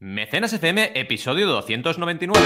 Mecenas FM, episodio 299.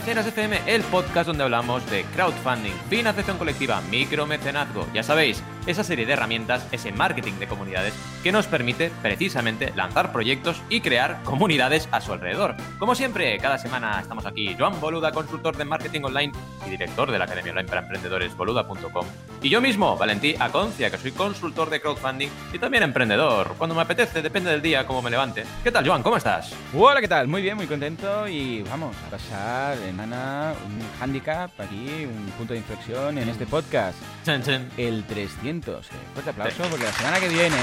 Mecenas FM, el podcast donde hablamos de crowdfunding, financiación colectiva, micromecenazgo. Ya sabéis, esa serie de herramientas, ese marketing de comunidades que nos permite precisamente lanzar proyectos y crear comunidades a su alrededor. Como siempre, cada semana estamos aquí, Joan Boluda, consultor de marketing online y director de la Academia Online para Emprendedores, boluda.com. Y yo mismo, Valentí Aconcia, que soy consultor de crowdfunding y también emprendedor. Cuando me apetece, depende del día, cómo me levante. ¿Qué tal, Joan? ¿Cómo estás? Hola, ¿qué tal? Muy bien, muy contento y vamos a pasar en Ana un handicap aquí, un punto de inflexión en este podcast. El 300. Eh, Fuerte aplauso porque la semana que viene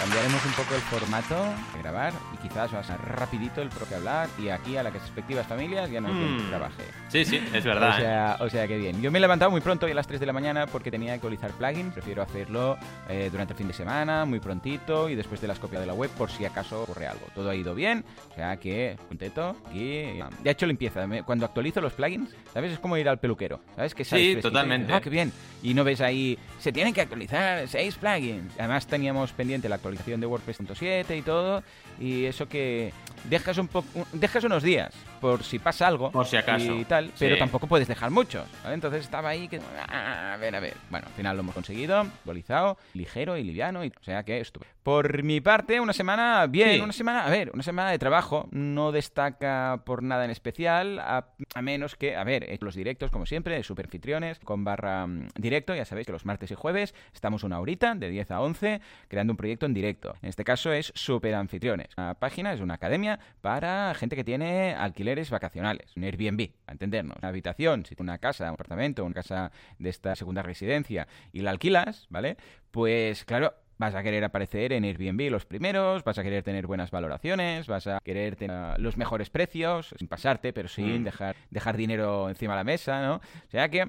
cambiaremos un poco el formato de grabar y quizás va a ser rapidito el propio hablar y aquí a las respectivas familias ya no hay quien Mm. trabaje. Sí, sí, es verdad. O ¿eh? sea, o sea que bien. Yo me he levantado muy pronto, a las 3 de la mañana, porque tenía que actualizar plugins. Prefiero hacerlo eh, durante el fin de semana, muy prontito, y después de las copias de la web, por si acaso ocurre algo. Todo ha ido bien, o sea que contento. Y ya he hecho limpieza. Cuando actualizo los plugins, ¿sabes? Es como ir al peluquero, ¿sabes? Que Sí, fresquito y totalmente. Ah, qué bien. Y no ves ahí, se tienen que actualizar seis plugins. Además teníamos pendiente la actualización de WordPress.7 y todo, y eso que dejas un dejas unos días por si pasa algo Por si acaso. y tal, Sí. pero tampoco puedes dejar muchos. ¿vale? Entonces estaba ahí que ah, a ver, a ver. Bueno, al final lo hemos conseguido, actualizado, ligero y liviano, y, o sea que estuve. Por mi parte, una semana bien, Sí. una semana, a ver, una semana de trabajo, no destaca por nada en especial, a, a menos que, a ver, eh, los directos como siempre, de super anfitriones con barra mm, directo, ya sabéis que los martes y jueves estamos una horita de 10 a 11 creando un proyecto en directo. En este caso es super anfitriones. La página es una academia para gente que tiene alquileres vacacionales, un Airbnb, para entendernos. Una habitación, si tienes una casa, un apartamento, una casa de esta segunda residencia y la alquilas, ¿vale? Pues claro, Vas a querer aparecer en Airbnb los primeros, vas a querer tener buenas valoraciones, vas a querer tener ah, los mejores precios, sin pasarte, pero sin Mm. dejar, dejar dinero encima de la mesa, ¿no? O sea que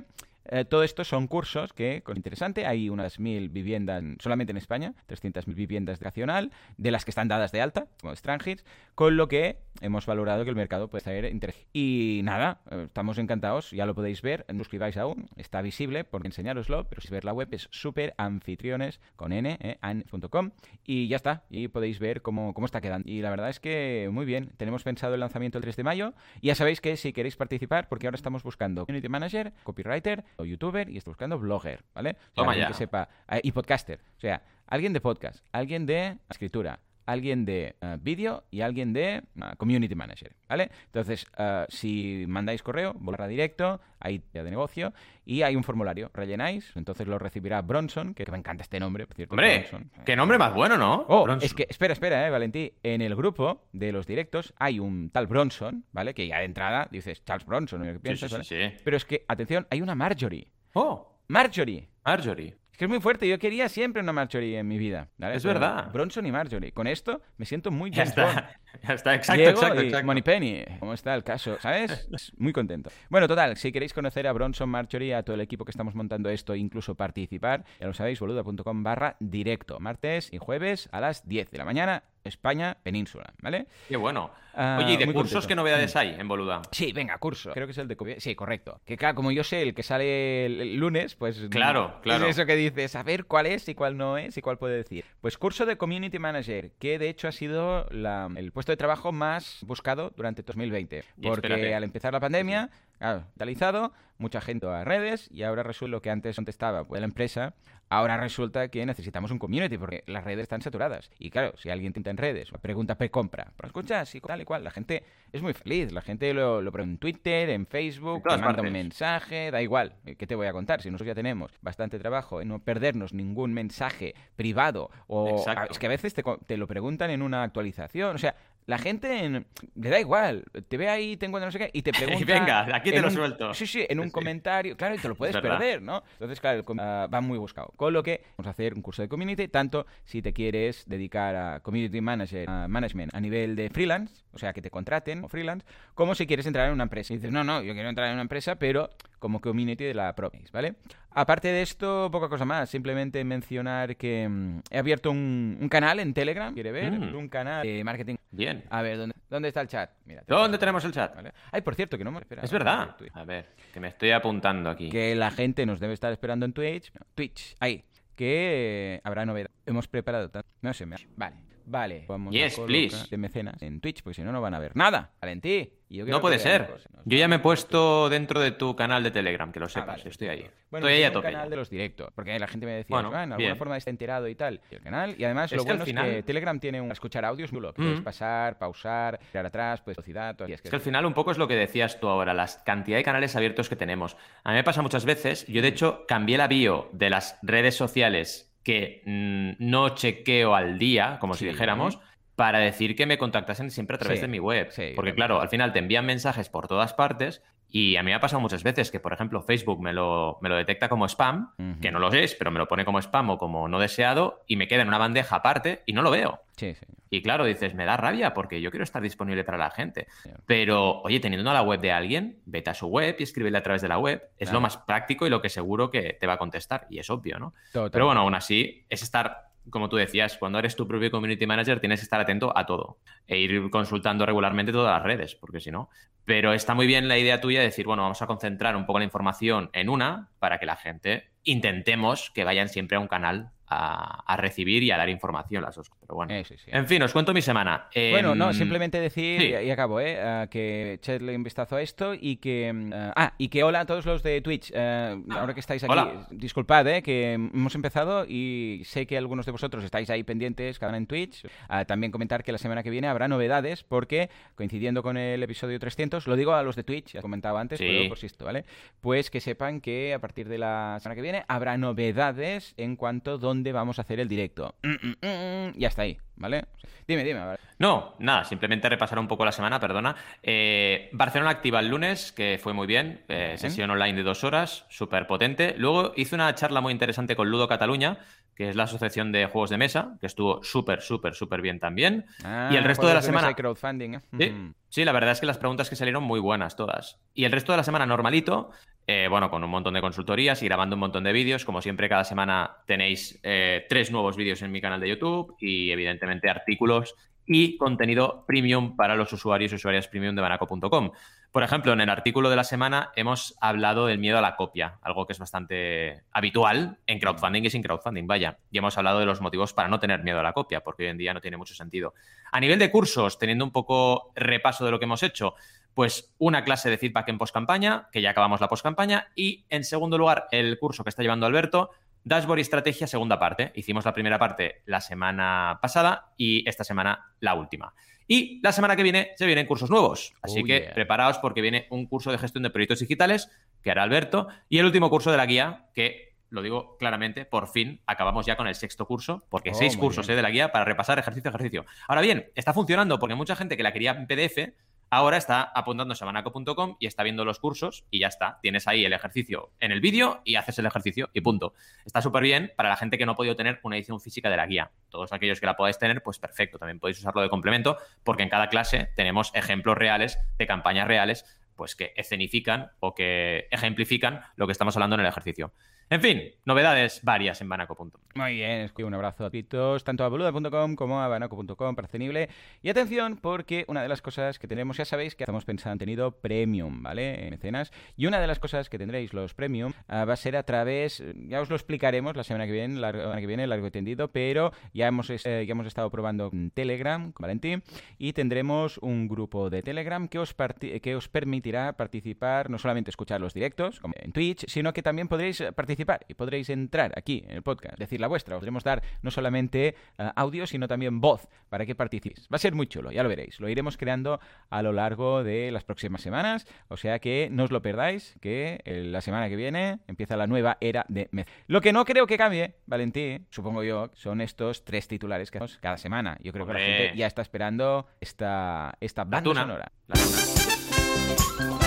eh, todo esto son cursos que, con interesante, hay unas mil viviendas solamente en España, 300.000 viviendas de nacional, de las que están dadas de alta, como extranjeros, con lo que hemos valorado que el mercado puede ser interesante. Y nada, eh, estamos encantados, ya lo podéis ver, no suscribáis aún, está visible, porque enseñároslo, pero si ver la web es superanfitriones con n, eh, an.com, y ya está, y podéis ver cómo, cómo está quedando. Y la verdad es que muy bien, tenemos pensado el lanzamiento el 3 de mayo, y ya sabéis que si queréis participar, porque ahora estamos buscando community manager, copywriter youtuber, y estoy buscando blogger, ¿vale? O sea, Toma alguien ya. que sepa, eh, y podcaster, o sea, alguien de podcast, alguien de escritura, alguien de eh, vídeo y alguien de eh, community manager, ¿vale? Entonces, eh, si mandáis correo, barra directo, ahí ya de negocio, y hay un formulario, rellenáis, entonces lo recibirá Bronson, que me encanta este nombre, por cierto. Hombre, Bronson. qué nombre más bueno, ¿no? Oh, Bronson. es que, espera, espera, eh, Valentí. En el grupo de los directos hay un tal Bronson, ¿vale? Que ya de entrada dices Charles Bronson, ¿qué piensas? sí, sí, sí. Pero es que, atención, hay una Marjorie. Oh, Marjorie. Marjorie. Es que es muy fuerte. Yo quería siempre una Marjorie en mi vida. ¿vale? Es Pero verdad. Bronson y Marjorie. Con esto me siento muy Ya está. Ya está, exacto, Diego exacto, y. Moneypenny. ¿Cómo está el caso? ¿Sabes? Muy contento. Bueno, total, si queréis conocer a Bronson, Marjorie, a todo el equipo que estamos montando esto, incluso participar, ya lo sabéis, boluda.com barra directo. Martes y jueves a las 10 de la mañana, España, península, ¿vale? Qué bueno. Ah, Oye, ¿y de cursos contento. qué novedades hay en Boluda? Sí, venga, curso. Creo que es el de... Sí, correcto. Que claro, como yo sé el que sale el, el lunes, pues... Claro, claro. Es eso que dices, a ver cuál es y cuál no es y cuál puede decir. Pues curso de Community Manager, que de hecho ha sido la- el puesto de trabajo más buscado durante 2020. Y Porque al empezar la pandemia, claro, digitalizado, mucha gente a redes y ahora resulta lo que antes contestaba pues, la empresa, ahora resulta que necesitamos un community porque las redes están saturadas. Y claro, si alguien tinta en redes pregunta pre-compra, pero escuchas y tal y cual, la gente es muy feliz, la gente lo, lo pregunta en Twitter, en Facebook, En te manda un mensaje, da igual, ¿qué te voy a contar? Si nosotros ya tenemos bastante trabajo en no perdernos ningún mensaje privado o Exacto. es que a veces te, te lo preguntan en una actualización, o sea, la gente en- le da igual, te ve ahí, te encuentra no sé qué, y te pregunta... Venga, aquí te lo un- suelto. Sí, sí, en un Sí. comentario, claro, y te lo puedes perder, ¿no? Entonces, claro, el com- ah, va muy buscado. Con lo que vamos a hacer un curso de community, tanto si te quieres dedicar a community manager, a management a nivel de freelance, o sea, que te contraten o freelance, como si quieres entrar en una empresa. Y dices, no, no, yo quiero entrar en una empresa, pero como community de la propia, ¿vale? Aparte de esto, poca cosa más. Simplemente mencionar que mm, he abierto un, canal en Telegram. ¿Quiere ver? Mm. Un canal de marketing. Bien. A ver, ¿dónde, dónde está el chat? Mira, ¿Dónde tenemos el chat? Ay, por cierto, que no me espera. Es verdad. A ver, que me estoy apuntando aquí. Que la gente nos debe estar esperando en Twitch. Twitch, ahí. Que habrá novedad. Hemos preparado tanto. No sé, me... Vale. Vale, vamos yes, a please. de mecenas en Twitch, porque si no, no van a ver nada. Valentí. no puede ser. Yo ya me he puesto dentro de tu canal de Telegram, que lo ah, sepas. estoy ahí. Bueno, estoy ahí a tope. canal de los directos, porque la gente me decía, bueno, en alguna forma está enterado y tal. Y el canal, y además lo bueno es que Telegram tiene un escuchar audios muy loco. Puedes mm. pasar, pausar, tirar atrás, puedes velocidad, todo. Es que, es que al final un poco es lo que decías tú ahora, la cantidad de canales abiertos que tenemos. A mí me pasa muchas veces, yo de hecho cambié la bio de las redes sociales que mm, no chequeo al día, como si dijéramos, para decir que me contactasen siempre a través de mi web. Porque claro, al final te envían mensajes por todas partes y a mí me ha pasado muchas veces que, por ejemplo, Facebook me lo, me lo detecta como spam, que no lo es, pero me lo pone como spam o como no deseado y me queda en una bandeja aparte y no lo veo. Sí, sí. Y claro, dices, me da rabia porque yo quiero estar disponible para la gente. Pero, oye, teniendo la web de alguien, vete a su web y escríbele a través de la web. Es lo más práctico y lo que seguro que te va a contestar. Y es obvio, ¿no? Pero bueno, aún así, es estar como tú decías, cuando eres tu propio community manager tienes que estar atento a todo e ir consultando regularmente todas las redes, porque si no. Pero está muy bien la idea tuya de decir, bueno, vamos a concentrar un poco la información en una para que la gente intentemos que vayan siempre a un canal a, recibir y a dar información las dos. Pero bueno. En fin, os cuento mi semana. Bueno, no, em, simplemente decir, y, acabo, ¿eh? Que echarle un vistazo a esto y que... Mm, ah, y que hola a todos los de Twitch. Eh, ahora que estáis aquí, disculpad, ¿eh? Que hemos empezado y sé que algunos de vosotros estáis ahí pendientes cada uno en Twitch. Ah, también comentar que la semana que viene habrá novedades porque, coincidiendo con el episodio 300, lo digo a los de Twitch, ya comentaba antes, pero por esto, ¿vale? Pues que sepan que a partir de la semana que viene habrá novedades en cuanto a dónde vamos a hacer el directo. Mm, mm, mm, y hasta ahí, ¿vale? Dime, dime. No, nada, simplemente repasar un poco la semana, perdona. Eh, Barcelona activa el lunes, que fue muy bien. Eh, sesión online de dos horas, súper potente. Luego hice una charla muy interesante con Ludo Cataluña, que es la asociación de juegos de mesa, que estuvo súper, súper, súper bien también. y el ah, resto de la semana... crowdfunding, ¿eh? ¿Sí? sí, la verdad es que las preguntas que salieron muy buenas todas. Y el resto de la semana normalito, eh, bueno, con un montón de consultorías y grabando un montón de vídeos. Como siempre, cada semana tenéis eh, tres nuevos vídeos en mi canal de YouTube y evidentemente artículos y contenido premium para los usuarios y usuarias premium de banaco.com. Por ejemplo, en el artículo de la semana hemos hablado del miedo a la copia, algo que es bastante habitual en crowdfunding y sin crowdfunding, vaya. Y hemos hablado de los motivos para no tener miedo a la copia, porque hoy en día no tiene mucho sentido. A nivel de cursos, teniendo un poco repaso de lo que hemos hecho, pues una clase de feedback en postcampaña, que ya acabamos la postcampaña, y en segundo lugar, el curso que está llevando Alberto, Dashboard y estrategia, segunda parte. Hicimos la primera parte la semana pasada y esta semana la última. Y la semana que viene se vienen cursos nuevos. Así oh, que preparaos porque viene un curso de gestión de proyectos digitales que hará Alberto y el último curso de la guía que, lo digo claramente, por fin acabamos ya con el sexto curso, porque oh, seis cursos eh, de la guía para repasar ejercicio a ejercicio. Ahora bien, está funcionando porque mucha gente que la quería en PDF Ahora está apuntándose a banaco.com y está viendo los cursos y ya está. Tienes ahí el ejercicio en el vídeo y haces el ejercicio y punto. Está súper bien para la gente que no ha podido tener una edición física de la guía. Todos aquellos que la podáis tener, pues perfecto. También podéis usarlo de complemento porque en cada clase tenemos ejemplos reales de campañas reales pues que escenifican o que ejemplifican lo que estamos hablando en el ejercicio. En fin, novedades varias en banaco.com. Muy bien, un abrazo a pitos, tanto a boluda.com como a banaco.com, parcenible. Y atención, porque una de las cosas que tenemos, ya sabéis que estamos pensando en tenido premium, ¿vale? En mecenas. Y una de las cosas que tendréis los premium ah, va a ser a través, ya os lo explicaremos la semana que viene, la semana que viene, largo y tendido, pero ya hemos, eh, ya hemos estado probando Telegram con Valentín y tendremos un grupo de Telegram que os, que os permitirá participar, no solamente escuchar los directos, como en Twitch, sino que también podréis participar y podréis entrar aquí en el podcast, decir la vuestra. Os podremos dar no solamente eh, audio, sino también voz para que participéis. Va a ser muy chulo, ya lo veréis. Lo iremos creando a lo largo de las próximas semanas, o sea que no os lo perdáis, que eh, la semana que viene empieza la nueva era de Mez. Lo que no creo que cambie, Valentín, supongo yo, son estos tres titulares que hacemos cada semana. Yo creo que la gente ya está esperando esta, esta banda sonora. La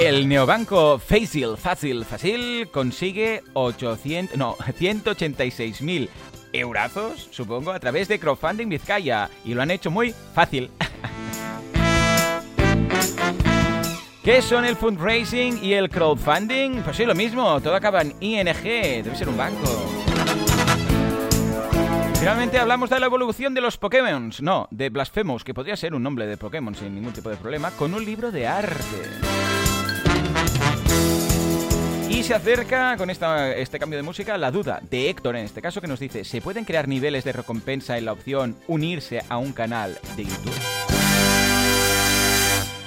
El neobanco Facil, Fácil, Fácil consigue 800, no, 186.000 eurazos, supongo, a través de crowdfunding Vizcaya y lo han hecho muy fácil. ¿Qué son el fundraising y el crowdfunding? Pues sí, lo mismo, todo acaba en ING, debe ser un banco. Finalmente hablamos de la evolución de los Pokémon, no, de Blasphemous, que podría ser un nombre de Pokémon sin ningún tipo de problema, con un libro de arte. Y se acerca con esta, este cambio de música la duda de Héctor, en este caso, que nos dice, ¿se pueden crear niveles de recompensa en la opción unirse a un canal de YouTube?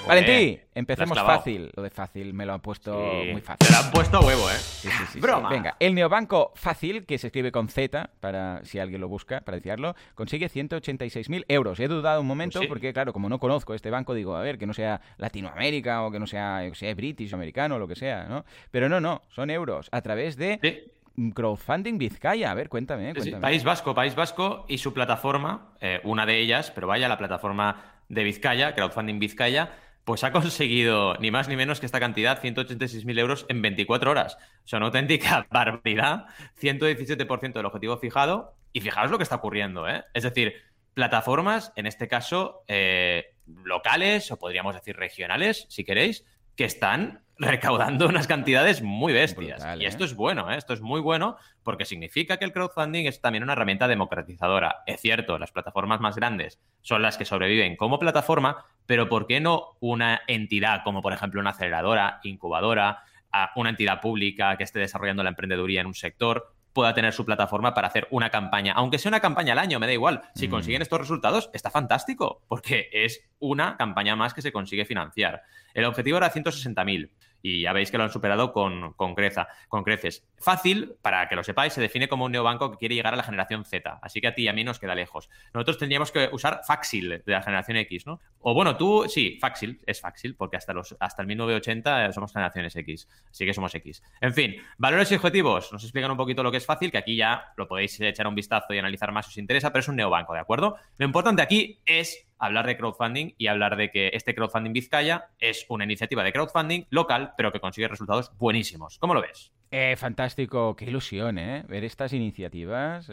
Valentín, empecemos fácil. Lo de fácil me lo han puesto muy fácil. Te lo han puesto a huevo, ¿eh? Sí, sí, sí. Broma. Venga, el neobanco fácil, que se escribe con Z, para si alguien lo busca, para decirlo, consigue 186.000 euros. He dudado un momento porque, claro, como no conozco este banco, digo, a ver, que no sea Latinoamérica o que no sea, que sea British o americano o lo que sea, ¿no? Pero no, no, son euros a través de... Crowdfunding Vizcaya, a ver, cuéntame. cuéntame. País Vasco, País Vasco y su plataforma, eh, una de ellas, pero vaya, la plataforma de Vizcaya, Crowdfunding Vizcaya, pues ha conseguido ni más ni menos que esta cantidad, 186.000 euros en 24 horas. O sea, una auténtica barbaridad, 117% del objetivo fijado. Y fijaos lo que está ocurriendo, ¿eh? Es decir, plataformas, en este caso, eh, locales o podríamos decir regionales, si queréis, que están recaudando unas cantidades muy bestias. y esto ¿eh? es bueno, ¿eh? esto es muy bueno porque significa que el crowdfunding es también una herramienta democratizadora. Es cierto, las plataformas más grandes son las que sobreviven como plataforma, pero ¿por qué no una entidad como por ejemplo una aceleradora, incubadora, una entidad pública que esté desarrollando la emprendeduría en un sector? Pueda tener su plataforma para hacer una campaña, aunque sea una campaña al año, me da igual. Si mm. consiguen estos resultados, está fantástico, porque es una campaña más que se consigue financiar. El objetivo era 160.000 y ya veis que lo han superado con, con, con creces. Fácil, para que lo sepáis, se define como un neobanco que quiere llegar a la generación Z, así que a ti y a mí nos queda lejos. Nosotros tendríamos que usar Faxil de la generación X, ¿no? O bueno, tú, sí, Faxil, es Faxil, porque hasta, los, hasta el 1980 somos generaciones X, así que somos X. En fin, valores y objetivos, nos explican un poquito lo que es fácil, que aquí ya lo podéis echar un vistazo y analizar más si os interesa, pero es un neobanco, ¿de acuerdo? Lo importante aquí es hablar de crowdfunding y hablar de que este crowdfunding Vizcaya es una iniciativa de crowdfunding local, pero que consigue resultados buenísimos. ¿Cómo lo ves? Eh, fantástico, qué ilusión, ¿eh? Ver estas iniciativas.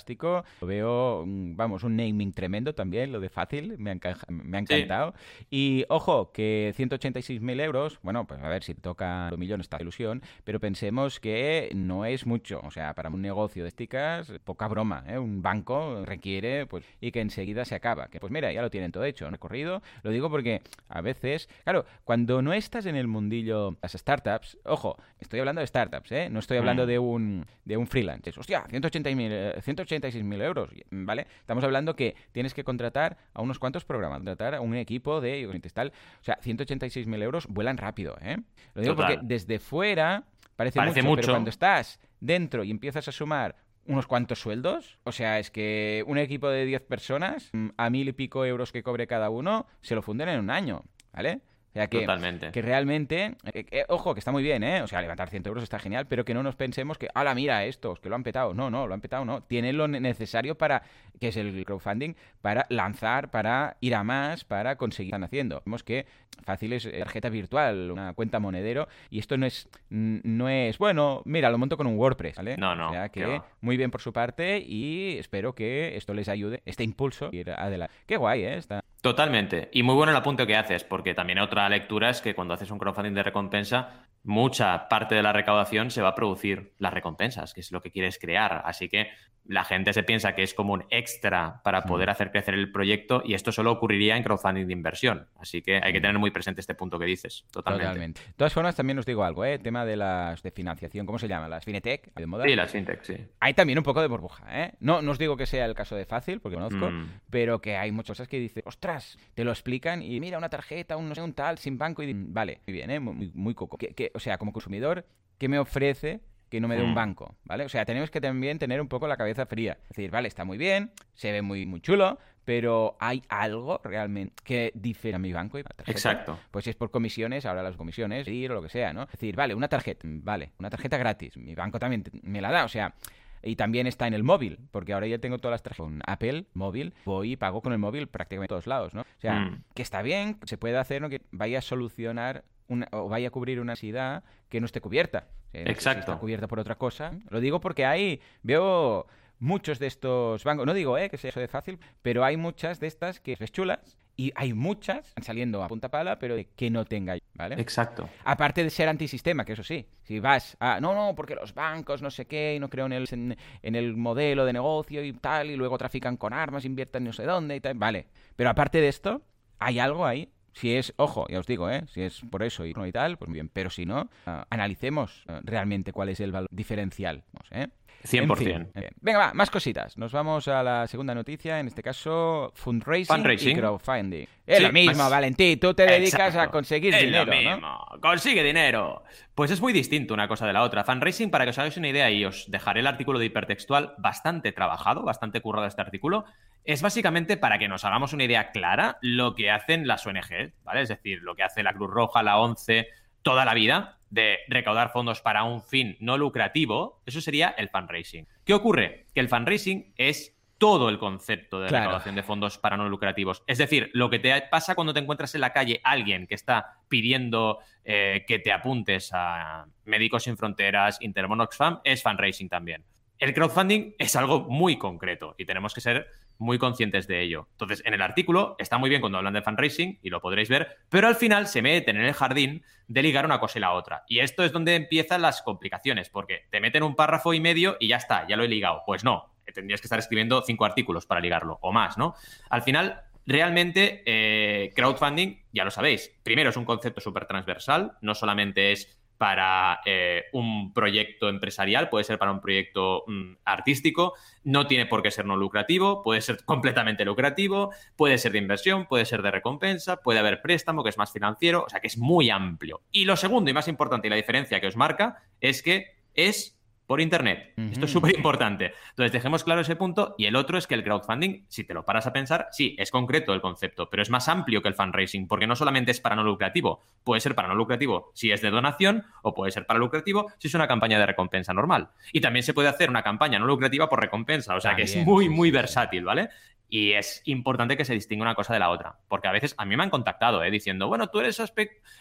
Lo veo, mm, vamos, un naming tremendo también, lo de fácil, me ha, me ha encantado. Y ojo, que 186.000 euros, bueno, pues a ver si toca un millón esta ilusión, pero pensemos que no es mucho, o sea, para un negocio de esticas, poca broma, ¿eh? Un banco requiere, pues, y que enseguida se acaba. Que pues mira, ya lo tienen todo hecho, recorrido. Lo digo porque a veces, claro, cuando no estás en el mundillo, las startups, ojo, estoy hablando de startups, ¿eh? No estoy hablando mm. de un, de un freelance. Hostia, 186.000 euros, ¿vale? Estamos hablando que tienes que contratar a unos cuantos programas, contratar a un equipo de tal. O sea, 186.000 euros vuelan rápido, ¿eh? Lo digo porque desde fuera parece, mucho, pero cuando estás dentro y empiezas a sumar unos cuantos sueldos. O sea, es que un equipo de 10 personas, mm, a mil y pico euros que cobre cada uno, se lo funden en un año, ¿vale? O sea que, Totalmente. que realmente, eh, ojo, que está muy bien, ¿eh? O sea, levantar 100 euros está genial, pero que no nos pensemos que, ala, mira estos, que lo han petado. No, no, lo han petado, no. Tienen lo necesario para, que es el crowdfunding, para lanzar, para ir a más, para conseguir. Están haciendo. Vemos que fácil es tarjeta virtual, una cuenta monedero, y esto no es, no es, bueno, mira, lo monto con un WordPress, ¿vale? No, no. O sea que muy bien por su parte y espero que esto les ayude, este impulso, ir adelante. Qué guay, ¿eh? Está Totalmente. Y muy bueno el apunte que haces, porque también otra lectura es que cuando haces un crowdfunding de recompensa, mucha parte de la recaudación se va a producir las recompensas, que es lo que quieres crear. Así que la gente se piensa que es como un extra para poder hacer crecer el proyecto y esto solo ocurriría en crowdfunding de inversión. Así que hay que tener muy presente este punto que dices. Totalmente. De todas formas, también os digo algo, ¿eh? tema de las de financiación, ¿cómo se llama? Las Finetech, de moda. Sí, las Fintech, sí. Hay también un poco de burbuja, ¿eh? No, no os digo que sea el caso de fácil, porque conozco, mm. pero que hay muchas cosas que dicen, ostras, te lo explican y mira, una tarjeta, un no sé, un tal, sin banco y vale, muy bien, ¿eh? Muy, muy coco. Que, o sea, como consumidor, ¿qué me ofrece que no me dé un mm. banco, ¿vale? O sea, tenemos que también tener un poco la cabeza fría. Es decir, vale, está muy bien, se ve muy, muy chulo, pero ¿hay algo realmente que difiere a mi banco y tarjeta? Exacto. Pues si es por comisiones, ahora las comisiones, ir o lo que sea, ¿no? Es decir, vale, una tarjeta, vale, una tarjeta gratis, mi banco también me la da, o sea... Y también está en el móvil, porque ahora ya tengo todas las tarjetas con Apple móvil, voy y pago con el móvil prácticamente en todos lados, ¿no? O sea, mm. que está bien, se puede hacer, ¿no? Que vaya a solucionar o vaya a cubrir una necesidad que no esté cubierta. Exacto. está cubierta por otra cosa. Lo digo porque ahí veo muchos de estos bancos, no digo eh, que sea eso de fácil, pero hay muchas de estas que es chulas y hay muchas saliendo a punta pala, pero que no tenga ¿Vale? Exacto. Aparte de ser antisistema, que eso sí, si vas a, no, no, porque los bancos no sé qué, y no creo en el, en, en el modelo de negocio y tal, y luego trafican con armas, invierten no sé dónde y tal, vale. Pero aparte de esto, hay algo ahí si es, ojo, ya os digo, ¿eh? si es por eso y, y tal, pues muy bien. Pero si no, uh, analicemos uh, realmente cuál es el valor diferencial. ¿eh? 100%. En fin, eh, venga, va, más cositas. Nos vamos a la segunda noticia, en este caso, fundraising, fundraising. y crowdfunding. Es Sí, lo mismo, más- Valentí, tú te dedicas Exacto. a conseguir Es dinero, lo ¿no? mismo. Consigue dinero. Pues es muy distinto una cosa de la otra. Fundraising, para que os hagáis una idea, y os dejaré el artículo de hipertextual bastante trabajado, bastante currado este artículo, es básicamente para que nos hagamos una idea clara lo que hacen las ONG, ¿vale? Es decir, lo que hace la Cruz Roja, la ONCE, toda la vida de recaudar fondos para un fin no lucrativo, eso sería el fundraising. ¿Qué ocurre? Que el fundraising es todo el concepto de Claro. recaudación de fondos para no lucrativos. Es decir, lo que te pasa cuando te encuentras en la calle alguien que está pidiendo eh, que te apuntes a Médicos Sin Fronteras, Intermon Oxfam, es fundraising también. El crowdfunding es algo muy concreto y tenemos que ser muy conscientes de ello. Entonces, en el artículo está muy bien cuando hablan de fundraising y lo podréis ver, pero al final se meten en el jardín de ligar una cosa y la otra. Y esto es donde empiezan las complicaciones, porque te meten un párrafo y medio y ya está, ya lo he ligado. Pues no, tendrías que estar escribiendo cinco artículos para ligarlo o más, ¿no? Al final, realmente, eh, crowdfunding, ya lo sabéis, primero es un concepto súper transversal, no solamente es para eh, un proyecto empresarial, puede ser para un proyecto mm, artístico, no tiene por qué ser no lucrativo, puede ser completamente lucrativo, puede ser de inversión, puede ser de recompensa, puede haber préstamo, que es más financiero, o sea que es muy amplio. Y lo segundo y más importante y la diferencia que os marca es que es por Internet. Esto es súper importante. Entonces, dejemos claro ese punto. Y el otro es que el crowdfunding, si te lo paras a pensar, sí, es concreto el concepto, pero es más amplio que el fundraising, porque no solamente es para no lucrativo, puede ser para no lucrativo si es de donación o puede ser para lucrativo si es una campaña de recompensa normal. Y también se puede hacer una campaña no lucrativa por recompensa, o sea que es muy, sí, muy sí. versátil, ¿vale? Y es importante que se distinga una cosa de la otra, porque a veces a mí me han contactado ¿eh? diciendo, bueno, tú eres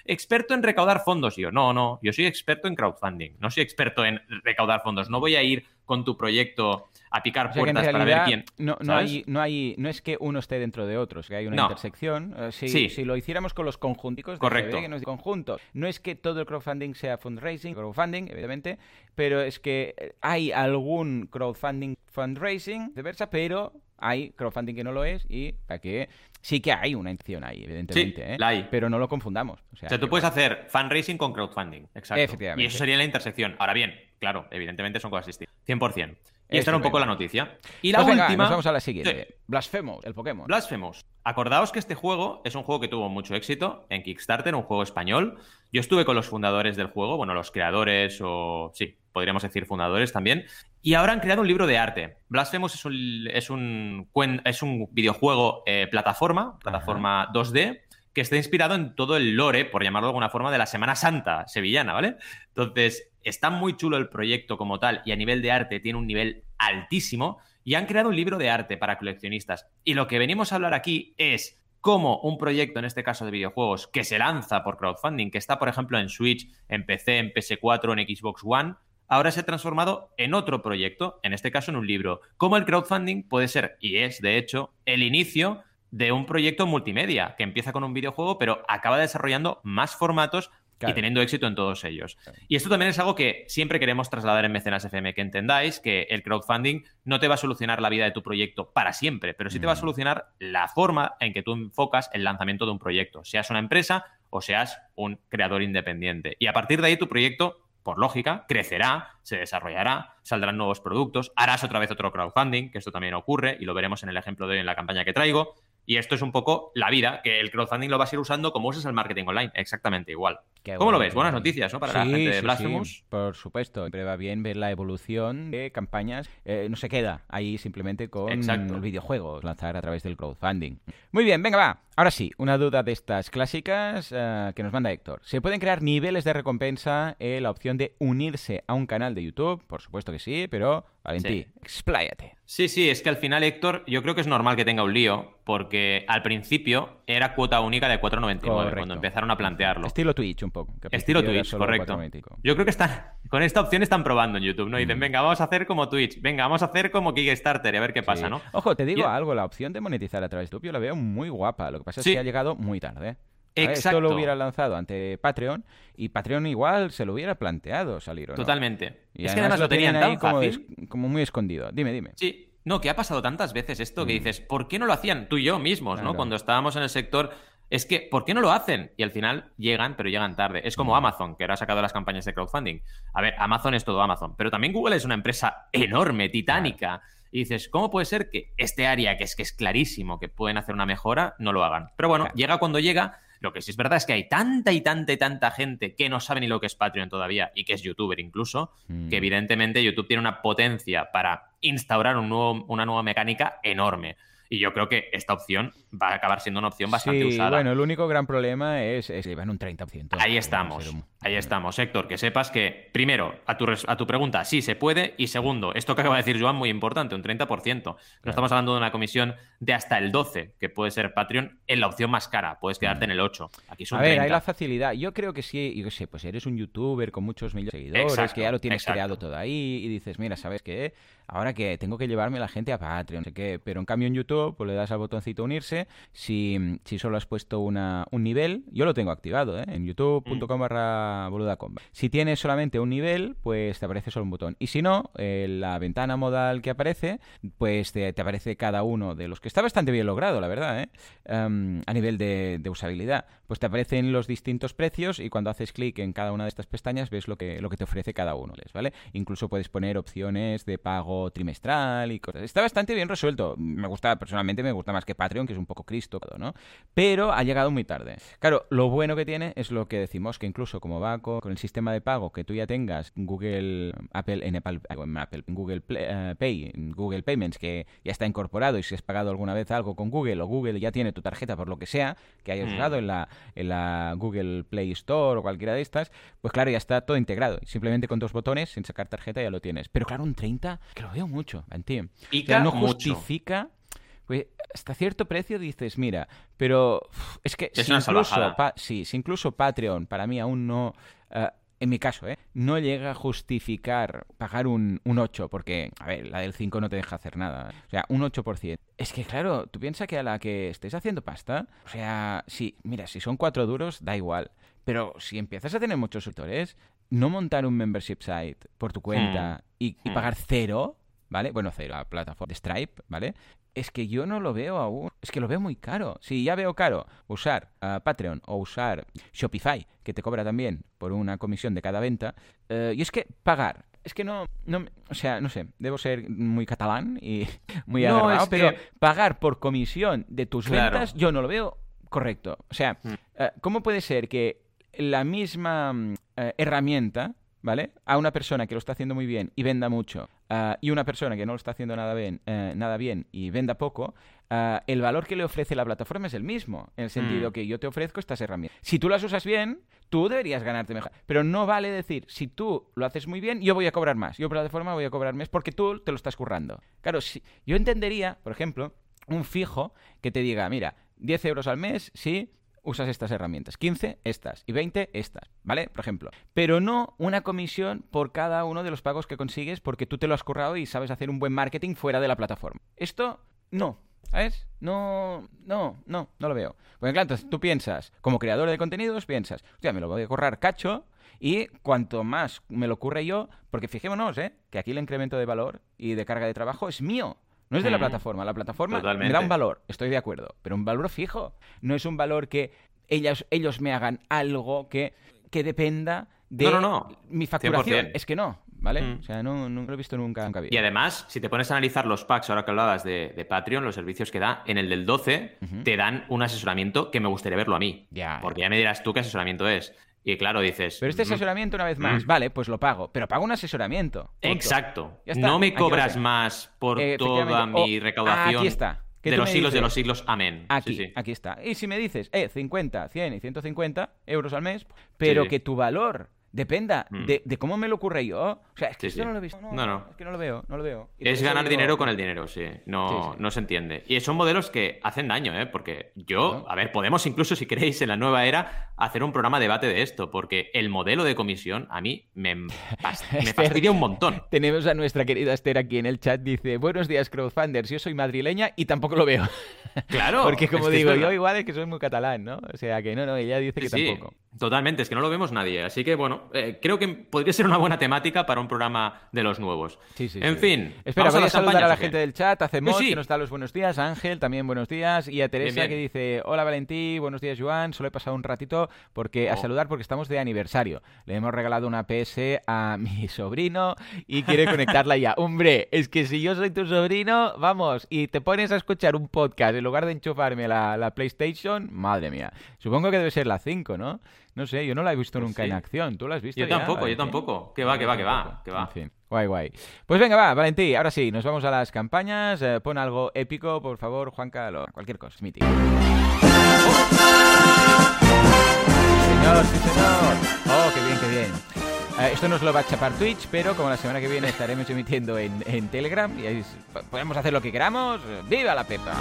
experto en recaudar fondos. Y yo, no, no, yo soy experto en crowdfunding, no soy experto en recaudar fondos. No voy a ir con tu proyecto a picar O sea puertas para ver quién. no, no hay, no hay, no es que uno esté dentro de otro, es que hay una No. intersección. Eh, si, Sí. si lo hiciéramos con los conjunticos de Correcto. Que nos conjuntos, no es que todo el crowdfunding sea fundraising, crowdfunding, evidentemente, pero es que eh, hay algún crowdfunding fundraising, viceversa, pero hay crowdfunding que no lo es y para que sí que hay una intención ahí, evidentemente, Sí, ¿eh? la hay. pero no lo confundamos. O sea, O sea, tú que, puedes hacer fundraising con crowdfunding. Exacto. Efectivamente. Y eso sería la intersección. Ahora bien, claro, evidentemente son cosas distintas. 100%. Y esta era un poco la noticia. Y la Pues venga, última. nos vamos a la siguiente. Sí. Blasphemous, el Pokémon. Blasphemous. Acordaos que este juego es un juego que tuvo mucho éxito en Kickstarter, un juego español. Yo estuve con los fundadores del juego, bueno, los creadores o sí, podríamos decir fundadores también. Y ahora han creado un libro de arte. Blasphemous es un, es un, es un videojuego eh, plataforma, plataforma 2D, que está inspirado en todo el lore, por llamarlo de alguna forma, de la Semana Santa sevillana, ¿vale? Entonces, está muy chulo el proyecto como tal y a nivel de arte tiene un nivel altísimo y han creado un libro de arte para coleccionistas. Y lo que venimos a hablar aquí es cómo un proyecto, en este caso de videojuegos, que se lanza por crowdfunding, que está, por ejemplo, en Switch, en PC, en PS4, en Xbox One, ahora se ha transformado en otro proyecto, en este caso en un libro. Cómo el crowdfunding puede ser, y es de hecho, el inicio de un proyecto multimedia que empieza con un videojuego, pero acaba desarrollando más formatos Claro. y teniendo éxito en todos ellos. Y esto también es algo que siempre queremos trasladar en Mecenas FM, que entendáis que el crowdfunding no te va a solucionar la vida de tu proyecto para siempre, pero sí te va a Mm. solucionar la forma en que tú enfocas el lanzamiento de un proyecto, seas una empresa o seas un creador independiente. Y a partir de ahí tu proyecto, por lógica, crecerá, se desarrollará, saldrán nuevos productos, harás otra vez otro crowdfunding, que esto también ocurre y lo veremos en el ejemplo de hoy en la campaña que traigo. Y esto es un poco la vida, que el crowdfunding lo vas a ir usando como usas el marketing online, exactamente igual. Qué ¿Cómo lo ves? Buenas noticias, ¿no? Para la Sí, gente de Blasphemous. sí, por supuesto. Siempre va bien ver la evolución de campañas. Eh, no se queda ahí simplemente con Exacto. el videojuego, lanzar a través del crowdfunding. Muy bien, venga, va. Ahora sí, una duda de estas clásicas eh, que nos manda Héctor. ¿Se pueden crear niveles de recompensa en la opción de unirse a un canal de YouTube? Por supuesto que sí, pero Valentí, Sí. expláyate. Sí, sí, es que al final, Héctor, yo creo que es normal que tenga un lío, porque al principio era cuota única de 4,99 Correcto. cuando empezaron a plantearlo. Estilo Twitch un poco. Estilo Twitch, correcto. 4,95. Yo creo que están, con esta opción están probando en YouTube, ¿no? Dicen, Mm. venga, vamos a hacer como Twitch, venga, vamos a hacer como Kickstarter y a ver qué pasa, Sí. ¿no? Ojo, te digo Y- algo, la opción de monetizar a través de YouTube yo la veo muy guapa. Lo que pasa Sí. es que ha llegado muy tarde. Esto lo hubiera lanzado ante Patreon y Patreon igual se lo hubiera planteado salir. ¿o Totalmente. Y es que además lo tenían ahí como, como, muy escondido. Dime, dime. Sí. No, que ha pasado tantas veces esto que mm. dices, ¿por qué no lo hacían tú y yo mismos, ¿no? Cuando estábamos en el sector es que, ¿por qué no lo hacen? Y al final llegan, pero llegan tarde. Es como mm. Amazon, que ahora ha sacado las campañas de crowdfunding. A ver, Amazon es todo Amazon, pero también Google es una empresa enorme, titánica. Y dices, ¿cómo puede ser que este área, que es que es clarísimo que pueden hacer una mejora, no lo hagan? Pero bueno, llega cuando llega. Lo que sí es verdad es que hay tanta y tanta y tanta gente que no sabe ni lo que es Patreon todavía y que es youtuber incluso, que mm. evidentemente YouTube tiene una potencia para instaurar un nuevo, una nueva mecánica enorme. Y yo creo que esta opción va a acabar siendo una opción bastante sí, usada. Bueno, el único gran problema es, que van un 30%. Ahí estamos. Ahí estamos, Héctor. Que sepas que, primero, a tu, a tu pregunta, sí se puede. Y segundo, esto que acaba de decir Joan, muy importante, un 30%. No estamos hablando de una comisión de hasta el 12%, que puede ser Patreon en la opción más cara. Puedes quedarte en el 8%. Aquí son a ver, hay la facilidad. Yo creo que sí, yo sé, pues eres un youtuber con muchos millones de seguidores, que ya lo tienes creado todo ahí y dices, mira, ¿sabes qué? ahora que tengo que llevarme a la gente a Patreon, no sé qué, pero en cambio en YouTube pues le das al botoncito unirse, si, si solo has puesto una, un nivel, yo lo tengo activado, ¿eh? en youtube.com barra boludacom. Si tienes solamente un nivel, pues te aparece solo un botón. Y si no, la ventana modal que aparece, pues te, aparece cada uno de los que está bastante bien logrado, la verdad, ¿eh? Em, a nivel de, usabilidad. Pues te aparecen los distintos precios y cuando haces clic en cada una de estas pestañas ves lo que, lo que te ofrece cada uno, ¿vale? Incluso puedes poner opciones de pago trimestral y cosas. Está bastante bien resuelto. Me gusta, personalmente me gusta más que Patreon, que es un poco Cristo, ¿no? Pero ha llegado muy tarde. Claro, lo bueno que tiene es lo que decimos, que incluso como va con, el sistema de pago que tú ya tengas Google, Apple, en Apple, Google eh, Pay, Google Payments, que ya está incorporado y si has pagado alguna vez algo con Google o Google ya tiene tu tarjeta por lo que sea, que hayas mm. usado en la, en la Google Play Store o cualquiera de estas, pues claro, ya está todo integrado. Simplemente con dos botones, sin sacar tarjeta, ya lo tienes. Pero claro, un 30, que lo veo mucho, Antiem. Y no justifica. Pues hasta cierto precio dices, mira, pero es que si incluso, sí, si incluso Patreon para mí aún no, eh, en mi caso, ¿eh? no llega a justificar pagar un, un 8, porque, a ver, la del 5 no te deja hacer nada. O sea, un 8%. Es que, claro, tú piensas que a la que estés haciendo pasta, o sea, sí, mira, si son 4 duros, da igual. Pero si empiezas a tener muchos suscriptores, no montar un membership site por tu cuenta hmm. y, y, hmm. pagar cero, ¿vale? Bueno, cero, a plataforma de Stripe, ¿vale? Es que yo no lo veo aún. Es que lo veo muy caro. Si ya veo caro usar uh, Patreon o usar Shopify, que te cobra también por una comisión de cada venta, uh, y es que pagar es que no, no, o sea, no sé, debo ser muy catalán y muy no, agarrado, pero pagar por comisión de tus ventas yo no lo veo correcto. O sea, mm. uh, ¿cómo puede ser que la misma herramienta ¿vale? A una persona que lo está haciendo muy bien y venda mucho ah, y una persona que no lo está haciendo nada bien, eh, nada bien y venda poco, ah, el valor que le ofrece la plataforma es el mismo, en el sentido mm. que yo te ofrezco estas herramientas. Si tú las usas bien, tú deberías ganarte mejor. Pero no vale decir, si tú lo haces muy bien, yo voy a cobrar más. Yo por la plataforma voy a cobrar más porque tú te lo estás currando. Claro, si, yo entendería, por ejemplo, un fijo que te diga, mira, 10 euros al mes, sí, usas estas herramientas. 15 estas y 20 estas, ¿vale? Por ejemplo. Pero no una comisión por cada uno de los pagos que consigues porque tú te lo has currado y sabes hacer un buen marketing fuera de la plataforma. Esto no. ¿Sabes? No, no, no, no lo veo. Porque claro, entonces tú piensas, como creador de contenidos, piensas, hostia, me lo voy a currar cacho y cuanto más me lo ocurre yo, porque fijémonos, ¿eh? Que aquí el incremento de valor y de carga de trabajo es mío. No es de la mm. plataforma. La plataforma me da un valor, estoy de acuerdo, pero un valor fijo. No es un valor que ellos, ellos me hagan algo que, que dependa de mi facturación. Es que no, ¿vale? Mm. O sea, no, no, lo he visto nunca, Y además, si te pones a analizar los packs, ahora que hablabas de, Patreon, los servicios que da, en el del 12 te dan un asesoramiento que me gustaría verlo a mí. Porque ya me dirás tú qué asesoramiento es. Y claro, dices. Pero este asesoramiento, una vez más, vale, pues lo pago. Pero pago un asesoramiento. Exacto. No me cobras más por toda mi recaudación. aquí está. De los siglos de los siglos, amén. Aquí, aquí está. Y si me dices, eh, 50, 100 y 150 euros al mes, pero que tu valor dependa Mm. de, de cómo me lo ocurre yo. O sea, es que Sí, esto sí. no lo he visto. No, No, no. Es que no lo veo, no lo veo. Y Es ganar digo- dinero con el dinero, sí. No, Sí, no se entiende. Y son modelos que hacen daño, ¿eh? Porque yo, a ver, podemos incluso, si queréis, en la nueva era, hacer un programa de debate de esto, porque el modelo de comisión a mí me, pas- me Esther. fastidia un montón. Tenemos a nuestra querida Esther aquí en el chat. Dice: Buenos días, crowdfunders. Yo soy madrileña y tampoco lo veo. Claro. Porque, como digo, yo igual es que soy muy catalán, ¿no? O sea, que no, no, ella dice que tampoco. totalmente, es que no lo vemos nadie. Así que, bueno, eh, creo que podría ser una buena temática para un programa de los nuevos. Sí, sí, en sí. fin. Espera, ¿vamos voy a, saludar a la gente del chat, a Cemos, que nos da los buenos días, a Ángel, también buenos días, y a Teresa, Bien, bien. que dice, hola Valentí, buenos días Joan, solo he pasado un ratito porque a Oh. saludar porque estamos de aniversario. Le hemos regalado una PS a mi sobrino y quiere conectarla ya. Hombre, es que si yo soy tu sobrino, vamos, y te pones a escuchar un podcast en lugar de enchufarme la, la PlayStation, madre mía. Supongo que debe ser la 5, ¿no? No sé, yo no la he visto Pues nunca sí. en acción. ¿Tú la has visto Yo ya, tampoco, yo tampoco. Que va, que va, que va, que va. En fin, guay, guay. Pues venga, va, Valentí, ahora sí, nos vamos a las campañas. Eh, pon algo épico, por favor, Juanca, lo- cualquier cosa, mítico. Señor, sí, señor. Oh, qué bien, qué bien. Eh, esto nos lo va a chapar Twitch, pero como la semana que viene estaremos emitiendo en, en Telegram y ahí podemos hacer lo que queramos. ¡Viva la Pepa!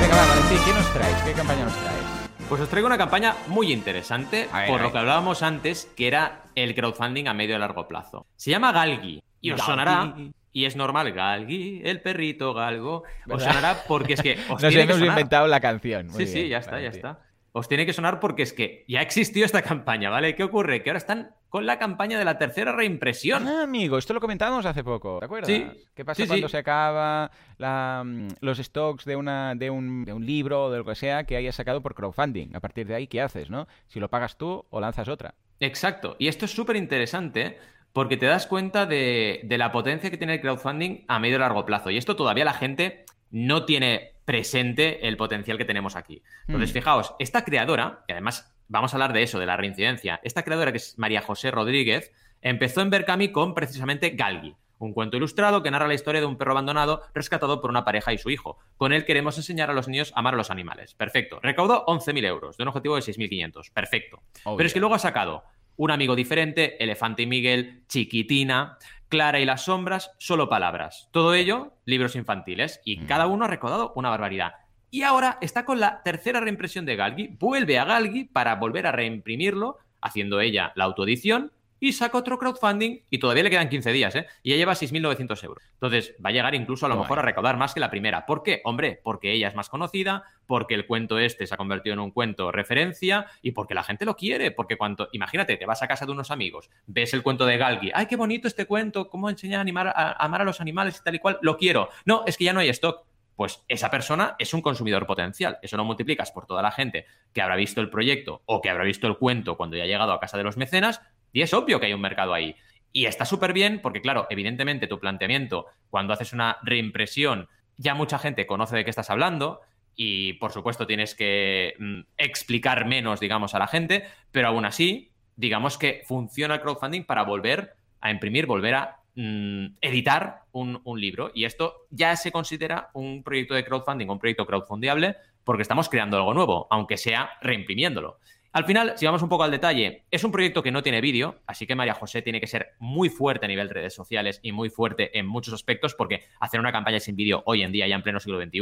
Venga, va, Valentín, ¿qué nos traes? ¿Qué campaña nos traes? Pues os traigo una campaña muy interesante, ver, por lo que hablábamos antes, que era el crowdfunding a medio y largo plazo. Se llama Galgi, y os Galgi. sonará, y es normal, Galgi, el perrito galgo, os sonará porque es que os Nos tiene que hemos sonar. inventado la canción. Muy Sí, sí, ya está, ya está. Os tiene que sonar porque es que ya existió esta campaña, ¿vale? ¿Qué ocurre? Que ahora están con la campaña de la tercera reimpresión. Ah, amigo, esto lo comentábamos hace poco, ¿te acuerdas? Sí, ¿Qué pasa sí, cuando sí. se acaba la, mm, los stocks de, una, de, un, de un libro o de lo que sea que hayas sacado por crowdfunding? A partir de ahí, ¿qué haces, no? Si lo pagas tú o lanzas otra. Exacto. Y esto es súper interesante porque te das cuenta de, de la potencia que tiene el crowdfunding a medio y largo plazo. Y esto todavía la gente no tiene presente el potencial que tenemos aquí. Entonces, Hmm. fijaos, esta creadora, y además vamos a hablar de eso, de la reincidencia, esta creadora que es María José Rodríguez, empezó en Berkami con precisamente Galgi, un cuento ilustrado que narra la historia de un perro abandonado rescatado por una pareja y su hijo. Con él queremos enseñar a los niños a amar a los animales. Perfecto. Recaudó 11.000 euros de un objetivo de 6.500. Perfecto. Obvio. Pero es que luego ha sacado un amigo diferente, Elefante y Miguel, Chiquitina, Clara y las sombras, solo palabras. Todo ello, libros infantiles. Y Mm. cada uno ha recaudado una barbaridad. Y ahora está con la tercera reimpresión de Galgi, vuelve a Galgi para volver a reimprimirlo, haciendo ella la autoedición, y saca otro crowdfunding, y todavía le quedan 15 días, ¿eh? Y ya lleva 6.900 euros. Entonces, va a llegar incluso a lo mejor a recaudar más que la primera. ¿Por qué? Hombre, porque ella es más conocida, porque el cuento este se ha convertido en un cuento referencia, y porque la gente lo quiere, porque cuando, imagínate, te vas a casa de unos amigos, ves el cuento de Galgi, ¡ay, qué bonito este cuento! ¿Cómo enseña a, animar, a, a amar a los animales y tal y cual? Lo quiero. No, es que ya no hay stock pues esa persona es un consumidor potencial. Eso lo multiplicas por toda la gente que habrá visto el proyecto o que habrá visto el cuento cuando ya ha llegado a casa de los mecenas y es obvio que hay un mercado ahí. Y está súper bien porque, claro, evidentemente tu planteamiento cuando haces una reimpresión, ya mucha gente conoce de qué estás hablando y, por supuesto, tienes que mm, explicar menos, digamos, a la gente, pero aún así, digamos que funciona el crowdfunding para volver a imprimir, volver a mm, editar un, un libro. Y esto ya se considera un proyecto de crowdfunding, un proyecto crowdfundiable, porque estamos creando algo nuevo, aunque sea reimprimiéndolo. Al final, si vamos un poco al detalle, es un proyecto que no tiene vídeo, así que María José tiene que ser muy fuerte a nivel redes sociales y muy fuerte en muchos aspectos, porque hacer una campaña sin vídeo hoy en día, ya en pleno siglo XXI,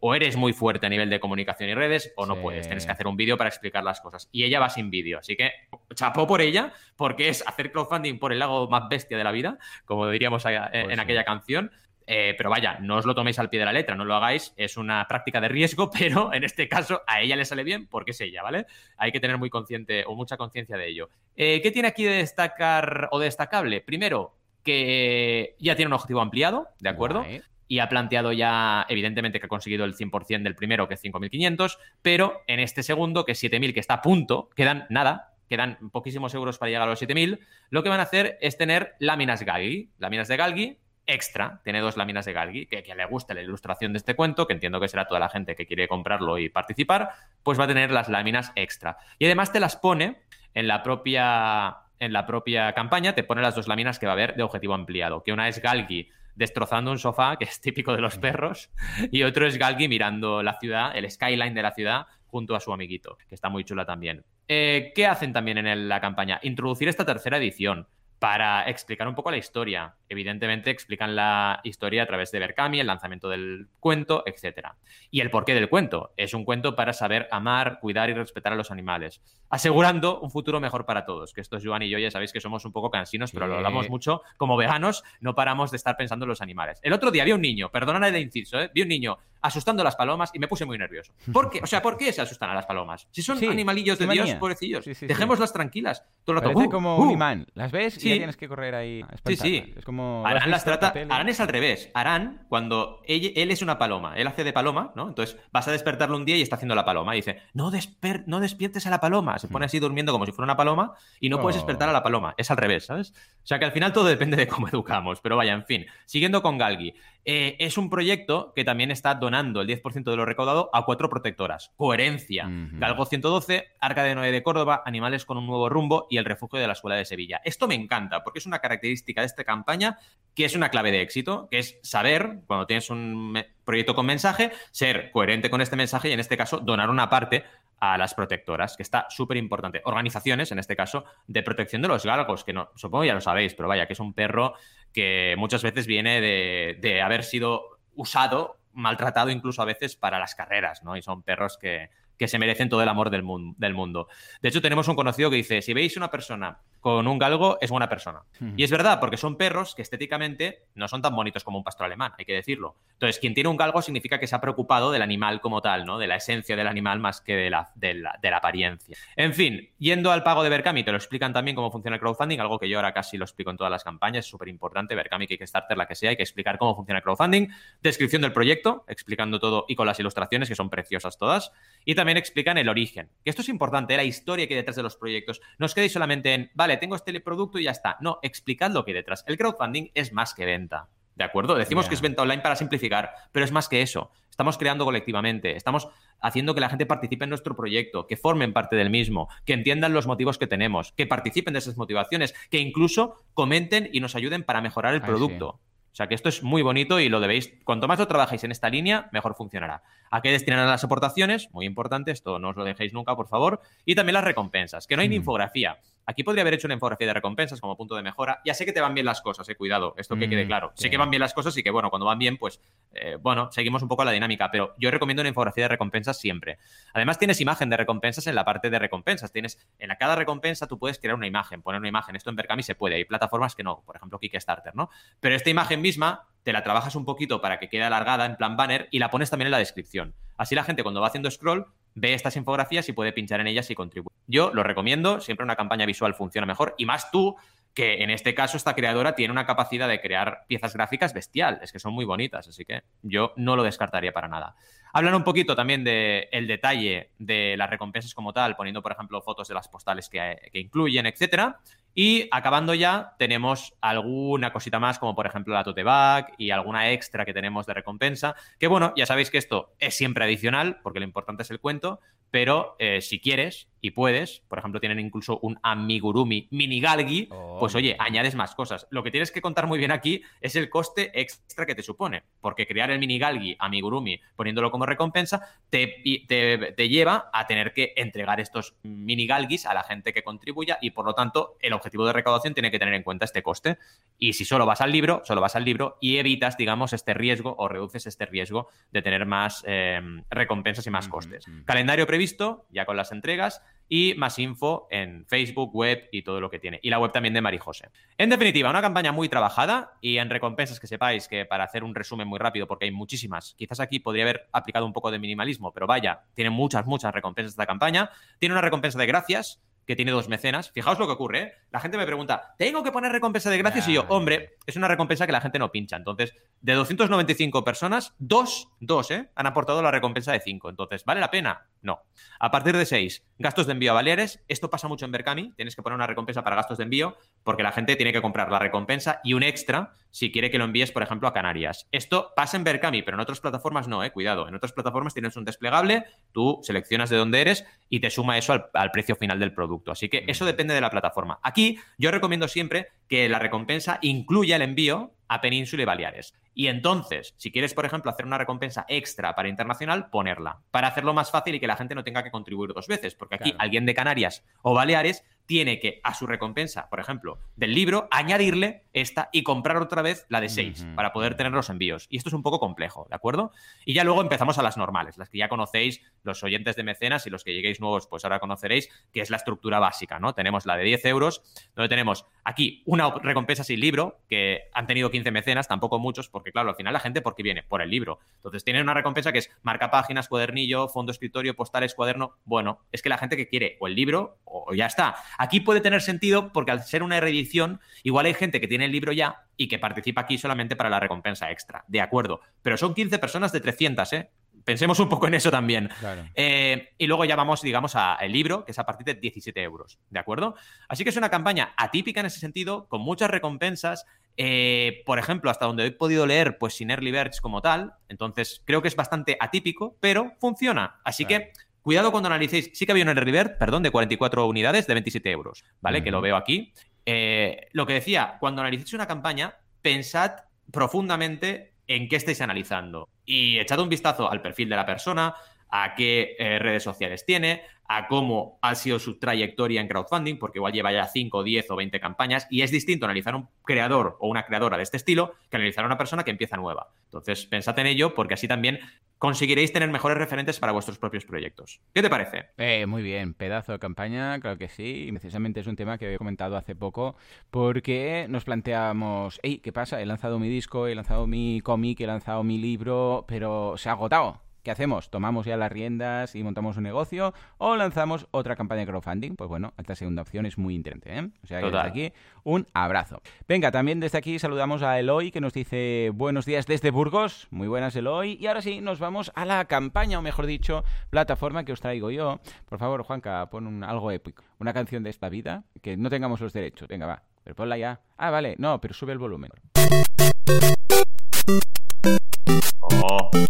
o eres muy fuerte a nivel de comunicación y redes, o no Sí. puedes. Tienes que hacer un vídeo para explicar las cosas. Y ella va sin vídeo. Así que chapó por ella, porque es hacer crowdfunding por el lago más bestia de la vida, como diríamos allá- en, Pues en sí. aquella canción. Eh, pero vaya, no os lo toméis al pie de la letra, no lo hagáis, es una práctica de riesgo, pero en este caso a ella le sale bien porque es ella, ¿vale? Hay que tener muy consciente o mucha conciencia de ello. Eh, ¿Qué tiene aquí de destacar o destacable? Primero, que ya tiene un objetivo ampliado, ¿de acuerdo? Guay. Y ha planteado ya, evidentemente, que ha conseguido el 100% del primero, que es 5.500, pero en este segundo, que es 7.000, que está a punto, quedan nada, quedan poquísimos euros para llegar a los 7.000, lo que van a hacer es tener láminas Galgi, láminas de Galgi extra, tiene dos láminas de Galgi, que, que le guste la ilustración de este cuento, que entiendo que será toda la gente que quiere comprarlo y participar, pues va a tener las láminas extra. Y además te las pone en la propia, en la propia campaña, te pone las dos láminas que va a haber de objetivo ampliado, que una es Galgi destrozando un sofá, que es típico de los perros, y otro es Galgi mirando la ciudad, el skyline de la ciudad, junto a su amiguito, que está muy chula también. eh, ¿qué hacen también en la campaña? Introducir esta tercera edición para explicar un poco la historia. Evidentemente explican la historia a través de Berkami, el lanzamiento del cuento, etc. Y el porqué del cuento. Es un cuento para saber amar, cuidar y respetar a los animales, asegurando un futuro mejor para todos. Que esto es Joan y yo ya sabéis que somos un poco cansinos, pero lo hablamos mucho. Como veganos no paramos de estar pensando en los animales. El otro día vi un niño, perdóname el inciso, ¿eh? vi un niño asustando a las palomas y me puse muy nervioso. ¿Por qué? O sea, ¿por qué se asustan a las palomas? Si son animalillos de Dios, pobrecillos, dejémoslas tranquilas. Todo el rato. Uh, como un uh". imán. Las ves y ya tienes que correr ahí Sí, sí. Es como... Arán las trata... Arán es al revés. Arán, cuando él, es una paloma, él hace de paloma, ¿no? Entonces vas a despertarlo un día y está haciendo la paloma. Y dice, no, desper... no despiertes a la paloma. Se pone así durmiendo como si fuera una paloma y no puedes oh. despertar a la paloma. Es al revés, ¿sabes? O sea que al final todo depende de cómo educamos. Pero vaya, en fin. Siguiendo con Galgi. Eh, es un proyecto que también está donando el 10% de lo recaudado a cuatro protectoras. Coherencia. Galgo 112, Arca de Noé de Córdoba, Animales con un nuevo rumbo y el refugio de la Escuela de Sevilla. Esto me encanta porque es una característica de esta campaña que es una clave de éxito, que es saber, cuando tienes un proyecto con mensaje, ser coherente con este mensaje y en este caso donar una parte a las protectoras, que está súper importante. Organizaciones, en este caso, de protección de los galgos, que no, supongo ya lo sabéis, pero vaya, que es un perro que muchas veces viene de, haber sido usado, maltratado incluso a veces para las carreras, ¿no? Y son perros que, que se merecen todo el amor del, del, mundo. De hecho, tenemos un conocido que dice, si veis una persona con un galgo, es buena persona. Y es verdad, porque son perros que estéticamente no son tan bonitos como un pastor alemán, hay que decirlo. Entonces, quien tiene un galgo significa que se ha preocupado del animal como tal, ¿no? De la esencia del animal más que de la, de la, de la apariencia. En fin, yendo al pago de Berkami, te lo explican también cómo funciona el crowdfunding, algo que yo ahora casi lo explico en todas las campañas, es súper importante, Berkami, Kickstarter, la que sea, hay que explicar cómo funciona el crowdfunding, descripción del proyecto, explicando todo y con las ilustraciones, que son preciosas todas, y también explican el origen, que esto es importante, la historia que hay detrás de los proyectos. No os quedéis solamente en, vale, tengo este producto y ya está. No, explicad lo que hay detrás. El crowdfunding es más que venta. ¿De acuerdo? Decimos que es venta online para simplificar, pero es más que eso. Estamos creando colectivamente, estamos haciendo que la gente participe en nuestro proyecto, que formen parte del mismo, que entiendan los motivos que tenemos, que participen de esas motivaciones, que incluso comenten y nos ayuden para mejorar el producto. O sea que esto es muy bonito y lo debéis, cuanto más lo trabajéis en esta línea, mejor funcionará. ¿A qué destinarán las aportaciones? Muy importante, esto no os lo dejéis nunca, por favor. Y también las recompensas, que no hay ni mm. infografía. Aquí podría haber hecho una infografía de recompensas como punto de mejora. Ya sé que te van bien las cosas, eh, cuidado, esto que quede mm, claro. Sé que van bien las cosas y que, bueno, cuando van bien, pues, eh, bueno, seguimos un poco la dinámica, pero yo recomiendo una infografía de recompensas siempre. Además, tienes imagen de recompensas en la parte de recompensas. Tienes, en la, cada recompensa tú puedes crear una imagen, poner una imagen. Esto en Berkami se puede, hay plataformas que no, por ejemplo, Kickstarter, ¿no? Pero esta imagen misma te la trabajas un poquito para que quede alargada en plan banner y la pones también en la descripción. Así la gente cuando va haciendo scroll ve estas infografías y puede pinchar en ellas y contribuir. Yo lo recomiendo, siempre una campaña visual funciona mejor y más tú que en este caso esta creadora tiene una capacidad de crear piezas gráficas bestial, es que son muy bonitas, así que yo no lo descartaría para nada. Hablan un poquito también del el detalle de las recompensas como tal, poniendo, por ejemplo, fotos de las postales que, que incluyen, etcétera. Y acabando ya, tenemos alguna cosita más, como por ejemplo la tote bag y alguna extra que tenemos de recompensa. Que bueno, ya sabéis que esto es siempre adicional, porque lo importante es el cuento, pero eh, si quieres y puedes, por ejemplo, tienen incluso un amigurumi mini galgi, oh. pues oye, añades más cosas. Lo que tienes que contar muy bien aquí es el coste extra que te supone, porque crear el mini galgi amigurumi poniéndolo como recompensa te, te, lleva a tener que entregar estos mini galgis a la gente que contribuya y por lo tanto el objetivo de recaudación tiene que tener en cuenta este coste. Y si solo vas al libro, solo vas al libro y evitas, digamos, este riesgo o reduces este riesgo de tener más eh, recompensas y más costes. Calendario previsto, ya con las entregas y más info en Facebook, web y todo lo que tiene. Y la web también de Marijose. En definitiva, una campaña muy trabajada y en recompensas que sepáis que para hacer un resumen muy rápido, porque hay muchísimas, quizás aquí podría haber aplicado un poco de minimalismo, pero vaya, tiene muchas, muchas recompensas esta campaña. Tiene una recompensa de gracias, que tiene dos mecenas. Fijaos lo que ocurre, ¿eh? La gente me pregunta, ¿tengo que poner recompensa de gracias? Y yo, hombre, es una recompensa que la gente no pincha. Entonces, de 295 personas, dos, dos, ¿eh? Han aportado la recompensa de cinco. Entonces, ¿vale la pena? No. A partir de seis, gastos de envío a Baleares. Esto pasa mucho en Berkami. Tienes que poner una recompensa para gastos de envío porque la gente tiene que comprar la recompensa y un extra si quiere que lo envíes, por ejemplo, a Canarias. Esto pasa en Berkami, pero en otras plataformas no, ¿eh? Cuidado. En otras plataformas tienes un desplegable, tú seleccionas de dónde eres y te suma eso al, precio final del producto. Así que eso depende de la plataforma. Aquí yo recomiendo siempre que la recompensa incluya el envío a Península y Baleares. Y entonces, si quieres, por ejemplo, hacer una recompensa extra para internacional, ponerla, para hacerlo más fácil y que la gente no tenga que contribuir dos veces, porque aquí alguien de Canarias o Baleares tiene que a su recompensa, por ejemplo, del libro, añadirle esta y comprar otra vez la de 6 para poder tener los envíos. Y esto es un poco complejo, ¿de acuerdo? Y ya luego empezamos a las normales, las que ya conocéis, los oyentes de mecenas y los que lleguéis nuevos, pues ahora conoceréis, que es la estructura básica, ¿no? Tenemos la de 10 euros, donde tenemos aquí una recompensa sin libro, que han tenido 15 mecenas, tampoco muchos, porque claro, al final la gente, ¿por qué viene? Por el libro. Entonces tienen una recompensa que es marca páginas, cuadernillo, fondo escritorio, postales, cuaderno. Bueno, es que la gente que quiere o el libro o ya está. Aquí puede tener sentido porque al ser una reedición, igual hay gente que tiene el libro ya y que participa aquí solamente para la recompensa extra. De acuerdo. Pero son 15 personas de 300, ¿eh? Pensemos un poco en eso también. Eh, y luego ya vamos, digamos, al libro, que es a partir de 17 euros. ¿De acuerdo? Así que es una campaña atípica en ese sentido, con muchas recompensas. Eh, por ejemplo, hasta donde he podido leer, pues sin Early Birds como tal. Entonces, creo que es bastante atípico, pero funciona. Así que Cuidado cuando analicéis. Sí que había un River, perdón, de 44 unidades de 27 euros, ¿vale? Que lo veo aquí. Eh, lo que decía, cuando analicéis una campaña, pensad profundamente en qué estáis analizando. Y echad un vistazo al perfil de la persona, a qué eh, redes sociales tiene, a cómo ha sido su trayectoria en crowdfunding, porque igual lleva ya 5, 10 o 20 campañas, y es distinto analizar un creador o una creadora de este estilo que analizar a una persona que empieza nueva. Entonces, pensad en ello, porque así también conseguiréis tener mejores referentes para vuestros propios proyectos. ¿Qué te parece? Eh, muy bien, pedazo de campaña, claro que sí. Y precisamente es un tema que había comentado hace poco porque nos planteamos, hey, ¿qué pasa? He lanzado mi disco, he lanzado mi cómic, he lanzado mi libro, pero se ha agotado. ¿Qué hacemos? ¿Tomamos ya las riendas y montamos un negocio o lanzamos otra campaña de crowdfunding? Pues bueno, esta segunda opción es muy interesante. ¿eh? O sea, que desde aquí un abrazo. Venga, también desde aquí saludamos a Eloy que nos dice buenos días desde Burgos. Muy buenas, Eloy. Y ahora sí, nos vamos a la campaña, o mejor dicho, plataforma que os traigo yo. Por favor, Juanca, pon un, algo épico. Una canción de esta vida, que no tengamos los derechos. Venga, va. Pero ponla ya. Ah, vale. No, pero sube el volumen.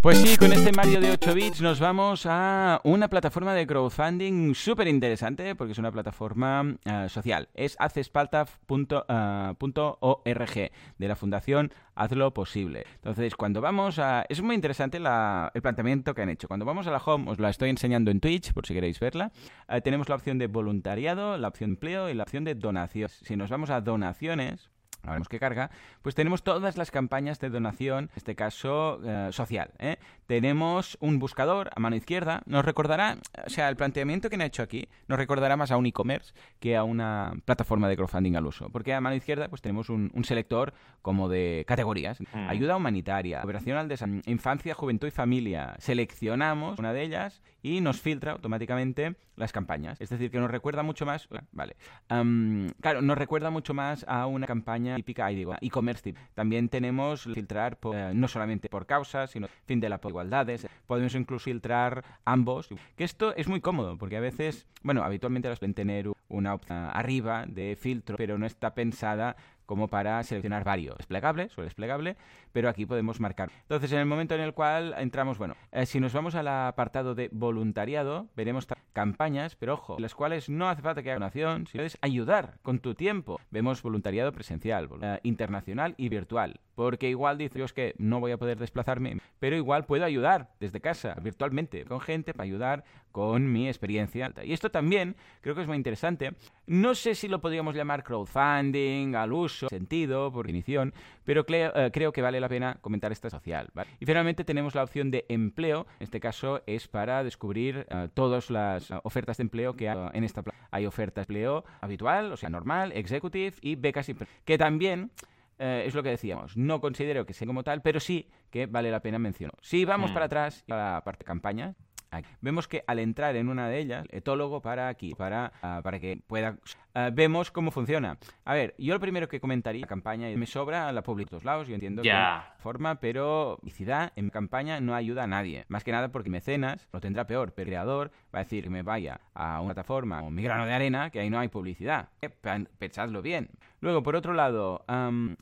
Pues sí, con este Mario de 8 bits nos vamos a una plataforma de crowdfunding súper interesante porque es una plataforma eh, social. Es hacespalta.org eh, de la Fundación Hazlo Posible. Entonces, cuando vamos a... Es muy interesante el planteamiento que han hecho. Cuando vamos a la home, os la estoy enseñando en Twitch por si queréis verla, eh, tenemos la opción de voluntariado, la opción empleo y la opción de donación. Si nos vamos a donaciones, no vemos que carga, pues tenemos todas las campañas de donación, en este caso eh, social. ¿eh? Tenemos un buscador a mano izquierda, nos recordará, o sea, el planteamiento que han hecho aquí nos recordará más a un e-commerce que a una plataforma de crowdfunding al uso, porque a mano izquierda pues tenemos un, selector como de categorías, mm. ayuda humanitaria, cooperación al desarrollo, infancia, juventud y familia, seleccionamos una de ellas y nos filtra automáticamente las campañas. Es decir, que nos recuerda mucho más, vale, claro, nos recuerda mucho más a una campaña típica, ahí digo, e-commerce También tenemos filtrar eh, no solamente por causas, sino fin de las igualdades. Podemos incluso filtrar ambos. Que esto es muy cómodo, porque a veces, bueno, habitualmente las pueden tener una opción arriba de filtro, pero no está pensada como para seleccionar varios. Desplegable, suele desplegable, pero aquí podemos marcar. Entonces, en el momento en el cual entramos, bueno, eh, si nos vamos al apartado de voluntariado, veremos campañas, pero ojo, las cuales no hace falta que haga donación, si puedes ayudar con tu tiempo. Vemos voluntariado presencial, eh, internacional y virtual. Porque igual dices que no voy a poder desplazarme, pero igual puedo ayudar desde casa, virtualmente, con gente para ayudar con mi experiencia. Y esto también creo que es muy interesante. No sé si lo podríamos llamar crowdfunding, al uso, sentido, por definición, pero eh, creo que vale la pena comentar esta social. Y finalmente tenemos la opción de empleo. En este caso es para descubrir eh, todas las eh, ofertas de empleo que hay en esta Hay ofertas de empleo habitual, o sea, normal, executive y becas, que también es lo que decíamos. No considero que sea como tal, pero sí que vale la pena mencionar. Si vamos mm. para atrás, a la parte de campaña, Vemos que al entrar en una de ellas, etólogo para aquí, para, ah, para que pueda... Ah, vemos cómo funciona. A ver, yo lo primero que comentaría, la campaña, me sobra la publicidad de todos lados, yo entiendo que forma, pero publicidad en campaña no ayuda a nadie. Más que nada porque mecenas lo tendrá peor, pero el creador va a decir que me vaya a una plataforma o mi grano de arena, que ahí no hay publicidad. Eh, pensadlo bien. Luego, por otro lado,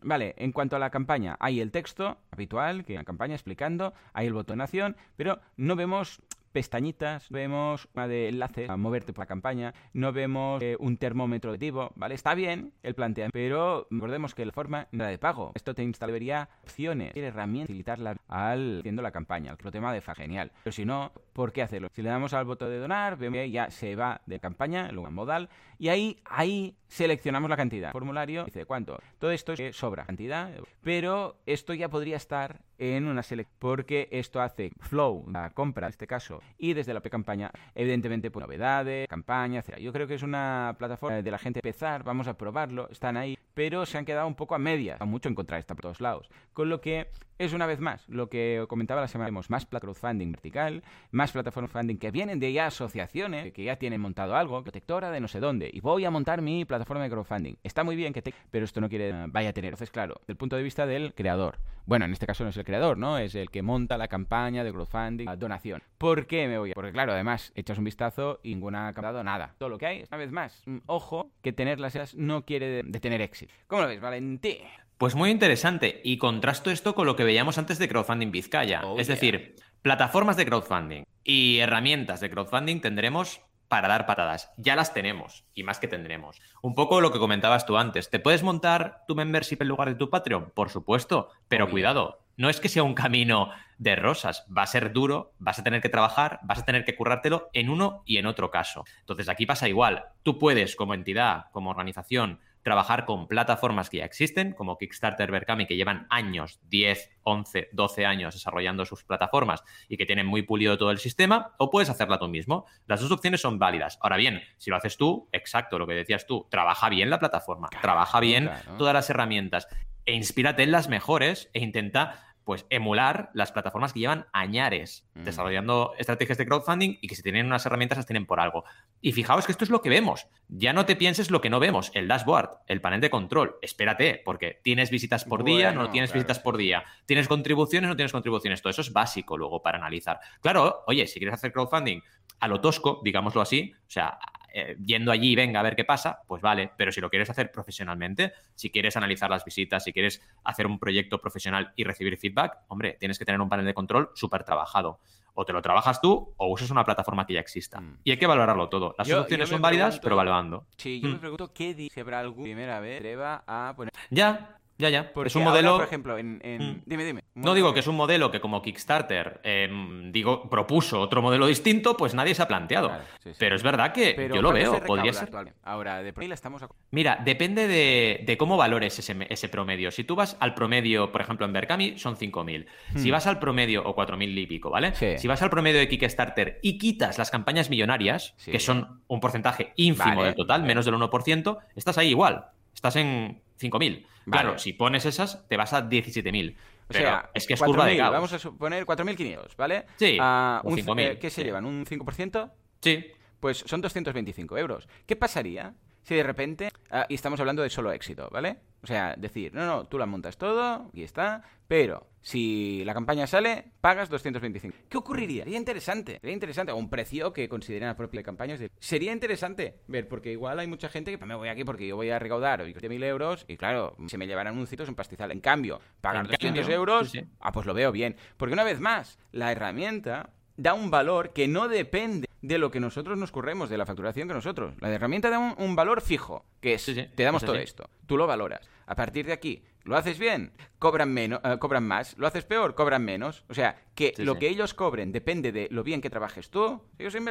vale, en cuanto a la campaña, hay el texto habitual, que la campaña explicando, hay el botón acción, pero no vemos pestañitas, vemos una de enlaces a moverte por la campaña, no vemos eh, un termómetro de tipo, ¿vale? Está bien el planteamiento, pero recordemos que la forma no era de pago. Esto te instalaría opciones, herramientas, facilitarla al haciendo la campaña. El tema de fa genial. Pero si no, ¿por qué hacerlo? Si le damos al botón de donar, vemos que ya se va de campaña, luego en modal, y ahí, ahí seleccionamos la cantidad. formulario dice cuánto. Todo esto es sobra cantidad, pero esto ya podría estar en una selección porque esto hace flow, la compra en este caso, y desde la campaña, evidentemente, pues, novedades, campaña, etc. Yo creo que es una plataforma de la gente empezar, vamos a probarlo, están ahí, pero se han quedado un poco a medias, a mucho encontrar esta por todos lados. Con lo que es una vez más lo que comentaba la semana, vemos más crowdfunding vertical, más plataformas funding que vienen de ya asociaciones, que ya tienen montado algo, protectora de no sé dónde, y voy a montar mi plataforma de crowdfunding. Está muy bien que te, pero esto no quiere vaya a tener. Entonces, claro, desde el punto de vista del creador. Bueno, en este caso no es el creador, ¿no? Es el que monta la campaña de crowdfunding, la donación. ¿Por qué me voy a? Porque claro, además, echas un vistazo y ninguna ha dado nada. Todo lo que hay, una vez más, mm, ojo, que tener las ideas no quiere de, tener ¿Cómo lo ves, Valentín? Pues muy interesante. Y contrasto esto con lo que veíamos antes de Crowdfunding Vizcaya. Oh, es decir, plataformas de crowdfunding y herramientas de crowdfunding tendremos para dar patadas. Ya las tenemos y más que tendremos. Un poco lo que comentabas tú antes. ¿Te puedes montar tu membership en lugar de tu Patreon? Por supuesto, pero cuidado. No es que sea un camino de rosas, va a ser duro, vas a tener que trabajar, vas a tener que currártelo en uno y en otro caso. Entonces aquí pasa igual. Tú puedes como entidad, como organización, trabajar con plataformas que ya existen, como Kickstarter, Berkami, que llevan años, 10, 11, 12 años desarrollando sus plataformas y que tienen muy pulido todo el sistema, o puedes hacerla tú mismo. Las dos opciones son válidas. Ahora bien, si lo haces tú, exacto, lo que decías tú, trabaja bien la plataforma, trabaja bien todas las herramientas e inspírate en las mejores e intenta pues emular las plataformas que llevan añares mm. desarrollando estrategias de crowdfunding y que si tienen unas herramientas las tienen por algo. Y fijaos que esto es lo que vemos. Ya no te pienses lo que no vemos, el dashboard, el panel de control. Espérate, porque tienes visitas por día, no tienes visitas por día. Tienes contribuciones, no tienes contribuciones. Todo eso es básico luego para analizar. Claro, oye, si quieres hacer crowdfunding a lo tosco, digámoslo así, o sea, eh, yendo allí, venga a ver qué pasa, pues vale, pero si lo quieres hacer profesionalmente, si quieres analizar las visitas, si quieres hacer un proyecto profesional y recibir feedback, hombre, tienes que tener un panel de control súper trabajado. O te lo trabajas tú o usas una plataforma que ya exista. Mm. Y hay que valorarlo todo. Las opciones son válidas, pero valorando. Sí, yo me mm. pregunto qué dice habrá algún primera vez a poner. Ya, ya, ya. es un modelo. por ejemplo, en. Mm. Dime, dime. No digo que es un modelo que, como Kickstarter, em, digo, propuso otro modelo distinto, pues nadie se ha planteado. Pero es verdad que yo lo veo. Podría ser. Ahora, de promedio estamos. Mira, depende de, cómo valores ese, promedio. Si tú vas al promedio, por ejemplo, en Berkami, son 5.000. Si hmm. vas al promedio, o 4.000 y pico, ¿vale? Si vas al promedio de Kickstarter y quitas las campañas millonarias, que son un porcentaje ínfimo del total, menos del 1%, estás ahí igual. Estás en 5.000. Claro, si pones esas, te vas a 17.000. O sea, es que es curva de caos. Vamos a suponer 4.500, ¿vale? Sí, uh, un, eh, ¿Qué se llevan? ¿Un 5%? Sí. Pues son 225 euros. ¿Qué pasaría si de repente, ah, y estamos hablando de solo éxito, ¿vale? O sea, decir, no, no, tú la montas todo, y está, pero si la campaña sale, pagas 225. ¿Qué ocurriría? Sería interesante, sería interesante, o un precio que consideren la propia campaña. Sería interesante ver, porque igual hay mucha gente que pues, me voy aquí porque yo voy a recaudar 20.000 euros y claro, se me llevarán un es un pastizal. En cambio, pagar 200 euros, ah, pues lo veo bien. Porque una vez más, la herramienta da un valor que no depende de lo que nosotros nos corremos, de la facturación que nosotros. La herramienta da un, valor fijo, que es, te damos todo esto, tú lo valoras. A partir de aquí, ¿Lo haces bien? Cobran menos, eh, cobran más. ¿Lo haces peor? Cobran menos. O sea, que lo que ellos cobren depende de lo bien que trabajes tú.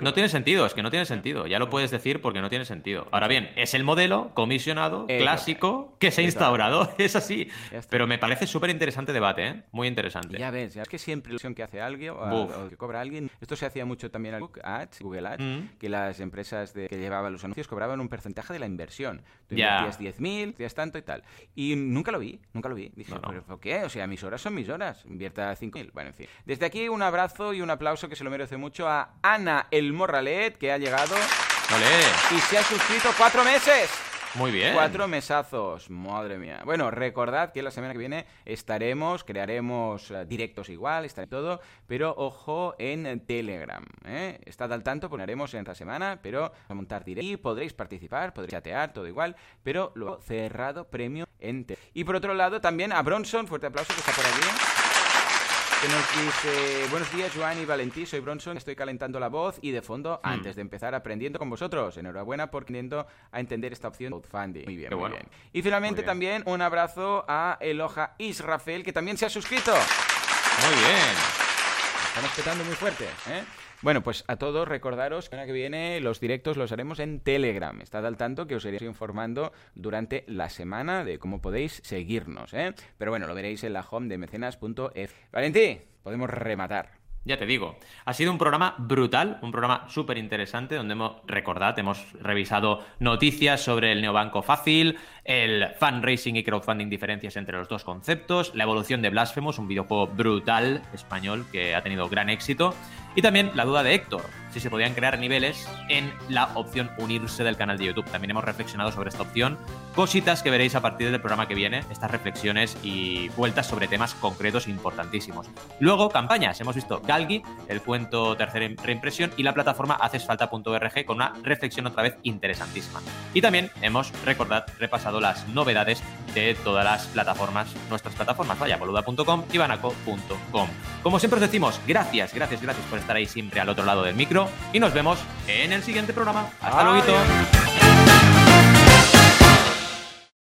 no tiene sentido, es que no tiene sentido. Ya lo puedes decir porque no tiene sentido. Ahora bien, es el modelo comisionado, clásico, que se ha instaurado. Es así. Pero me parece súper interesante debate, ¿eh? Muy interesante. Ya ves, es que siempre la que hace alguien o, que cobra alguien. Esto se hacía mucho también en Google Ads, Google Ads mm. que las empresas de, que llevaban los anuncios cobraban un porcentaje de la inversión. Tú invertías 10.000, hacías tanto y tal. Y nunca lo vi. Nunca lo vi. Dije, ¿pero qué? O sea, mis horas son mis horas. Invierta 5.000. Bueno, en fin. Desde aquí un abrazo y un aplauso que se lo merece mucho a Ana El Morralet, que ha llegado. Y se ha suscrito cuatro meses. Muy bien. Cuatro mesazos, madre mía. Bueno, recordad que la semana que viene estaremos, crearemos eh, directos igual, estará todo, pero ojo en Telegram. ¿eh? Estad al tanto, poneremos en esta semana, pero a montar directo y podréis participar, podréis chatear, todo igual, pero luego cerrado premio en Telegram. Y por otro lado, también a Bronson, fuerte aplauso que está por aquí. Que nos dice, buenos días Joan y Valentí, soy Bronson, estoy calentando la voz y de fondo, Hmm. antes de empezar aprendiendo con vosotros. Enhorabuena por queriendo a entender esta opción de crowdfunding. Muy bien, Qué muy bueno. bien. Y finalmente bien. también un abrazo a Eloja Israfel, que también se ha suscrito. Muy bien. Estamos petando muy fuerte, ¿eh? Bueno, pues a todos recordaros que la que viene los directos los haremos en Telegram. Estad al tanto que os iré informando durante la semana de cómo podéis seguirnos, ¿eh? Pero bueno, lo veréis en la home de mecenas.f. Valentí, podemos rematar. Ya te digo, ha sido un programa brutal, un programa súper interesante donde hemos, recordad, hemos revisado noticias sobre el neobanco fácil, el fundraising y crowdfunding diferencias entre los dos conceptos, la evolución de Blasphemous, un videojuego brutal español que ha tenido gran éxito, y también la duda de Héctor, si se podían crear niveles en la opción unirse del canal de YouTube. También hemos reflexionado sobre esta opción, cositas que veréis a partir del programa que viene, estas reflexiones y vueltas sobre temas concretos importantísimos. Luego, campañas, hemos visto Galgi, el cuento tercera reimpresión y la plataforma hacesfalta.org con una reflexión otra vez interesantísima. Y también hemos, recordad, repasado las novedades de todas las plataformas, nuestras plataformas, vaya, boluda.com y banaco.com. Como siempre os decimos, gracias, gracias, gracias por estar ahí siempre al otro lado del micro y nos vemos en el siguiente programa. Hasta luego.